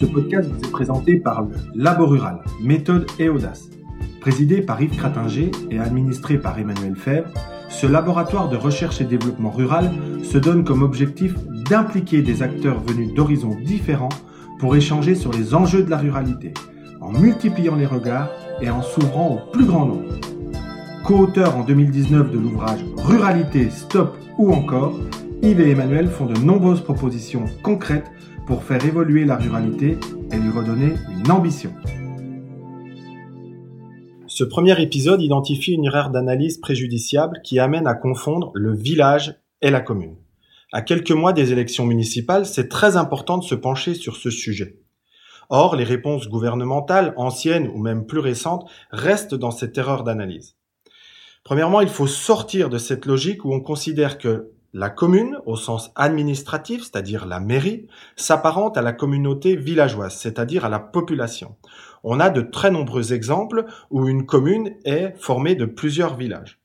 Ce podcast vous est présenté par le Labo Rural, méthode et audace. Présidé par Yves Cratinger et administré par Emmanuel Fèvre, ce laboratoire de recherche et développement rural se donne comme objectif d'impliquer des acteurs venus d'horizons différents pour échanger sur les enjeux de la ruralité, en multipliant les regards et en s'ouvrant au plus grand nombre. Co-auteurs en 2019 de l'ouvrage Ruralité, Stop ou encore, Yves et Emmanuel font de nombreuses propositions concrètes pour faire évoluer la ruralité et lui redonner une ambition. Ce premier épisode identifie une erreur d'analyse préjudiciable qui amène à confondre le village et la commune. À quelques mois des élections municipales, c'est très important de se pencher sur ce sujet. Or, les réponses gouvernementales, anciennes ou même plus récentes, restent dans cette erreur d'analyse. Premièrement, il faut sortir de cette logique où on considère que la commune, au sens administratif, c'est-à-dire la mairie, s'apparente à la communauté villageoise, c'est-à-dire à la population. On a de très nombreux exemples où une commune est formée de plusieurs villages.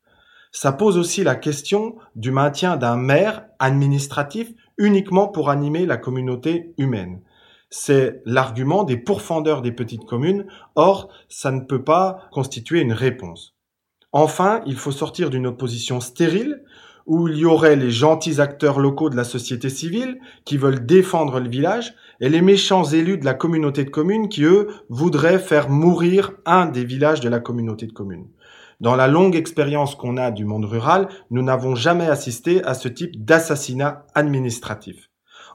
Ça pose aussi la question du maintien d'un maire administratif uniquement pour animer la communauté humaine. C'est l'argument des pourfendeurs des petites communes, or ça ne peut pas constituer une réponse. Enfin, il faut sortir d'une opposition stérile où il y aurait les gentils acteurs locaux de la société civile qui veulent défendre le village et les méchants élus de la communauté de communes qui, eux, voudraient faire mourir un des villages de la communauté de communes. Dans la longue expérience qu'on a du monde rural, nous n'avons jamais assisté à ce type d'assassinat administratif.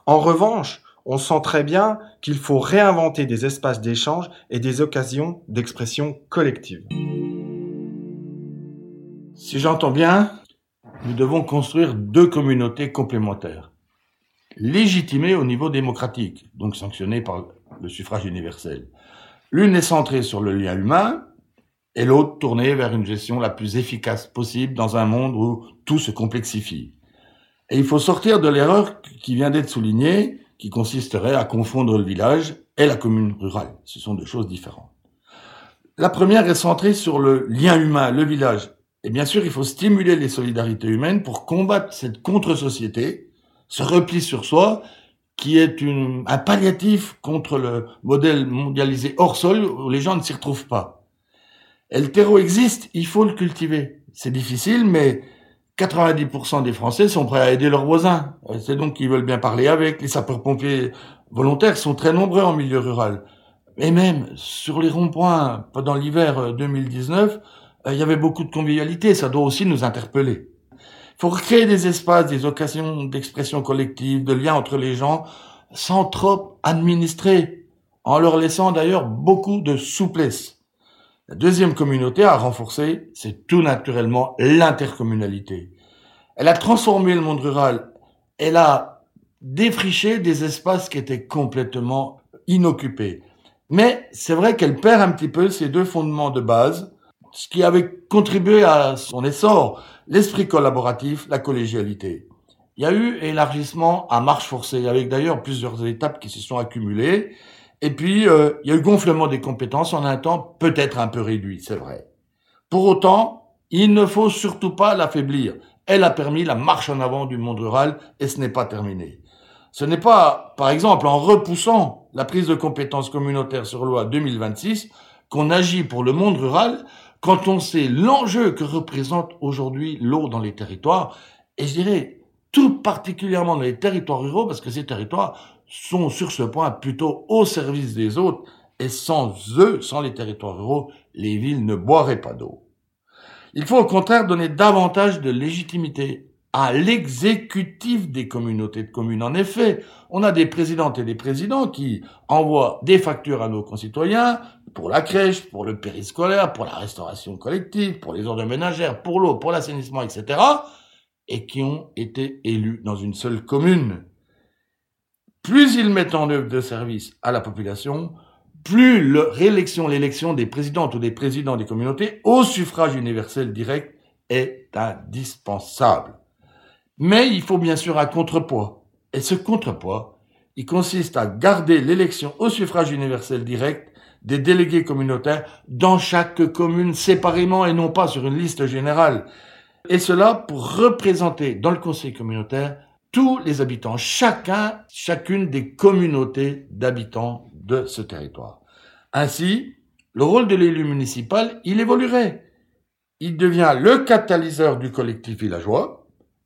En revanche, on sent très bien qu'il faut réinventer des espaces d'échange et des occasions d'expression collective. Si j'entends bien, nous devons construire deux communautés complémentaires, légitimées au niveau démocratique, donc sanctionnées par le suffrage universel. L'une est centrée sur le lien humain et l'autre tournée vers une gestion la plus efficace possible dans un monde où tout se complexifie. Et il faut sortir de l'erreur qui vient d'être soulignée, qui consisterait à confondre le village et la commune rurale. Ce sont deux choses différentes. La première est centrée sur le lien humain, le village, et bien sûr, il faut stimuler les solidarités humaines pour combattre cette contre-société, ce repli sur soi, qui est une, un palliatif contre le modèle mondialisé hors sol où les gens ne s'y retrouvent pas. Et le terreau existe, il faut le cultiver. C'est difficile, mais 90% des Français sont prêts à aider leurs voisins. C'est donc qu'ils veulent bien parler avec. Les sapeurs-pompiers volontaires sont très nombreux en milieu rural. Et même sur les ronds-points pendant l'hiver 2019, euh, il y avait beaucoup de convivialité, ça doit aussi nous interpeller. Il faut créer des espaces, des occasions d'expression collective, de lien entre les gens, sans trop administrer, en leur laissant d'ailleurs beaucoup de souplesse. La deuxième communauté à renforcer, c'est tout naturellement l'intercommunalité. Elle a transformé le monde rural, elle a défriché des espaces qui étaient complètement inoccupés. Mais c'est vrai qu'elle perd un petit peu ces deux fondements de base, ce qui avait contribué à son essor, l'esprit collaboratif, la collégialité. Il y a eu élargissement à marche forcée, avec d'ailleurs plusieurs étapes qui se sont accumulées. Et puis, euh, il y a eu gonflement des compétences en un temps peut-être un peu réduit, c'est vrai. Pour autant, il ne faut surtout pas l'affaiblir. Elle a permis la marche en avant du monde rural et ce n'est pas terminé. Ce n'est pas, par exemple, en repoussant la prise de compétences communautaires sur loi 2026 qu'on agit pour le monde rural, quand on sait l'enjeu que représente aujourd'hui l'eau dans les territoires, et je dirais tout particulièrement dans les territoires ruraux, parce que ces territoires sont sur ce point plutôt au service des autres, et sans eux, sans les territoires ruraux, les villes ne boiraient pas d'eau. Il faut au contraire donner davantage de légitimité à l'exécutif des communautés de communes. En effet, on a des présidentes et des présidents qui envoient des factures à nos concitoyens pour la crèche, pour le périscolaire, pour la restauration collective, pour les ordres ménagères, pour l'eau, pour l'assainissement, etc., et qui ont été élus dans une seule commune. Plus ils mettent en œuvre de services à la population, plus le réélection, l'élection des présidentes ou des présidents des communautés au suffrage universel direct est indispensable. Mais il faut bien sûr un contrepoids. Et ce contrepoids, il consiste à garder l'élection au suffrage universel direct des délégués communautaires dans chaque commune séparément et non pas sur une liste générale. Et cela pour représenter dans le conseil communautaire tous les habitants, chacun, chacune des communautés d'habitants de ce territoire. Ainsi, le rôle de l'élu municipal, il évoluerait. Il devient le catalyseur du collectif villageois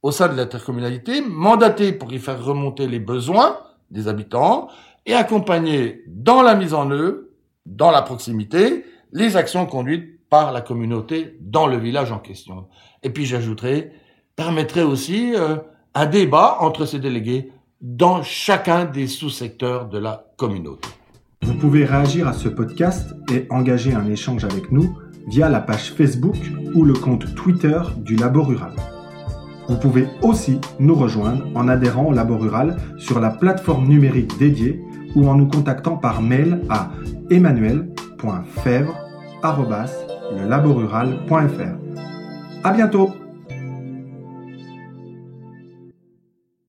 au sein de l'intercommunalité, mandaté pour y faire remonter les besoins des habitants et accompagner dans la mise en œuvre, dans la proximité, les actions conduites par la communauté dans le village en question. Et puis j'ajouterai, permettrait aussi euh, un débat entre ces délégués dans chacun des sous-secteurs de la communauté. Vous pouvez réagir à ce podcast et engager un échange avec nous via la page Facebook ou le compte Twitter du Labo Rural. Vous pouvez aussi nous rejoindre en adhérant au Labo Rural sur la plateforme numérique dédiée ou en nous contactant par mail à emmanuel.fèvre.fr. À bientôt!